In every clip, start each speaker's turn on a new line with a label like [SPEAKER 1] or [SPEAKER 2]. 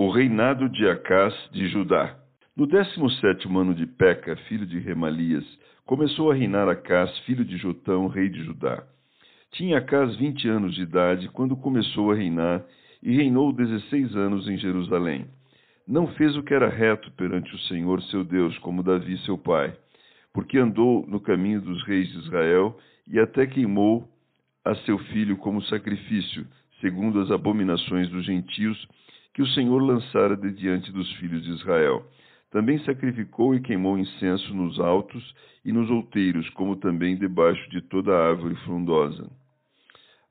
[SPEAKER 1] o reinado de Acás de Judá. No décimo sétimo ano de Peca, filho de Remalias, começou a reinar Acás, filho de Jotão, rei de Judá. Tinha Acás vinte anos de idade quando começou a reinar e reinou dezesseis anos em Jerusalém. Não fez o que era reto perante o Senhor seu Deus, como Davi seu pai, porque andou no caminho dos reis de Israel e até queimou a seu filho como sacrifício, segundo as abominações dos gentios, que o Senhor lançara de diante dos filhos de Israel. Também sacrificou e queimou incenso nos altos e nos outeiros, como também debaixo de toda árvore frondosa.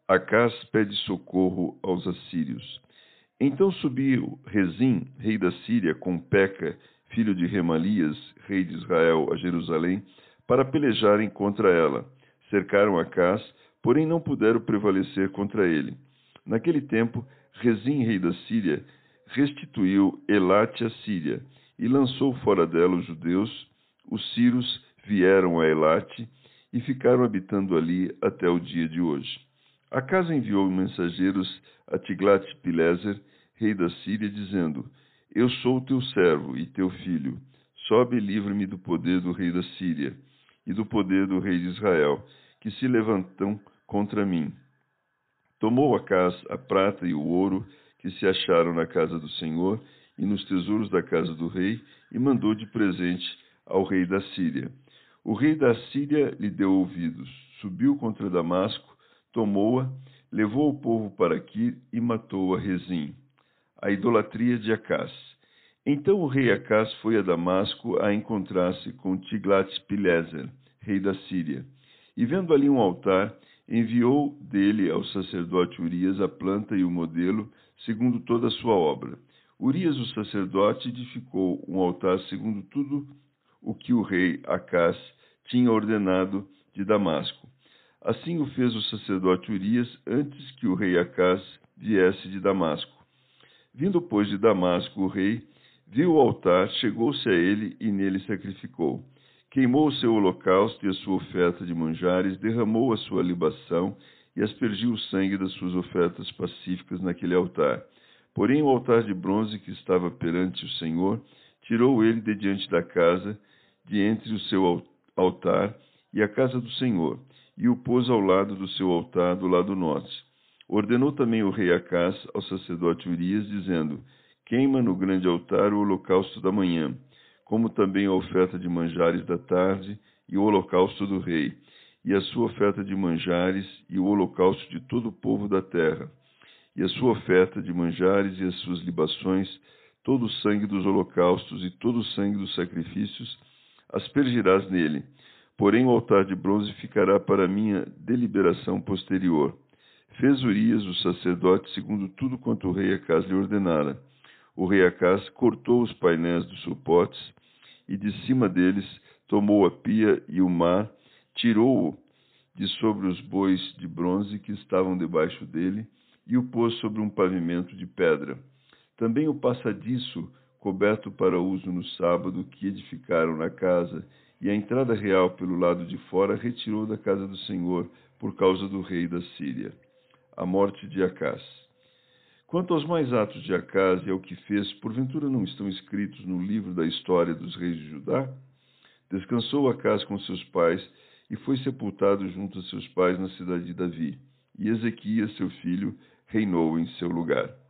[SPEAKER 1] Acás pede socorro aos assírios. Então subiu Rezim, rei da Síria, com Peca, filho de Remalias, rei de Israel, a Jerusalém, para pelejarem contra ela. Cercaram Acás, porém não puderam prevalecer contra ele. Naquele tempo, Rezim, rei da Síria, restituiu Elate à Síria e lançou fora dela os judeus. Os sírios vieram a Elate e ficaram habitando ali até o dia de hoje. A casa enviou mensageiros a Tiglat-Pileser, rei da Síria, dizendo: Eu sou teu servo e teu filho. Sobe e livre-me do poder do rei da Síria e do poder do rei de Israel, que se levantam contra mim. Tomou a casa a prata e o ouro que se acharam na casa do Senhor e nos tesouros da casa do rei, e mandou de presente ao rei da Síria. O rei da Síria lhe deu ouvidos, subiu contra Damasco, tomou-a, levou o povo para aqui e matou a Rezim. A idolatria de Acás. Então o rei Acás foi a Damasco a encontrar-se com Tiglat-Pileser, rei da Síria. E vendo ali um altar, enviou dele ao sacerdote Urias a planta e o modelo, segundo toda a sua obra. Urias, o sacerdote, edificou um altar segundo tudo o que o rei Acás tinha ordenado de Damasco. Assim o fez o sacerdote Urias antes que o rei Acás viesse de Damasco. Vindo, pois, de Damasco o rei, viu o altar, chegou-se a ele e nele sacrificou. Queimou o seu holocausto e a sua oferta de manjares, derramou a sua libação e aspergiu o sangue das suas ofertas pacíficas naquele altar. Porém, o altar de bronze que estava perante o Senhor, tirou ele de diante da casa, de entre o seu altar e a casa do Senhor, e o pôs ao lado do seu altar, do lado norte. Ordenou também o rei Acás ao sacerdote Urias, dizendo: Queima no grande altar o holocausto da manhã como também a oferta de manjares da tarde e o holocausto do rei, e a sua oferta de manjares e o holocausto de todo o povo da terra, e a sua oferta de manjares e as suas libações, todo o sangue dos holocaustos e todo o sangue dos sacrifícios, aspergirás nele. Porém, o altar de bronze ficará para minha deliberação posterior. Fez Urias, o sacerdote, segundo tudo quanto o rei Acas lhe ordenara. O rei Acas cortou os painéis dos suportes e de cima deles tomou a pia e o mar, tirou-o de sobre os bois de bronze que estavam debaixo dele e o pôs sobre um pavimento de pedra. Também o passadiço, coberto para uso no sábado, que edificaram na casa, e a entrada real pelo lado de fora retirou da casa do Senhor por causa do rei da Síria. A morte de Acás. Quanto aos mais atos de Acas e ao que fez, porventura não estão escritos no livro da história dos reis de Judá? Descansou Acas com seus pais e foi sepultado junto a seus pais na cidade de Davi. E Ezequias, seu filho, reinou em seu lugar.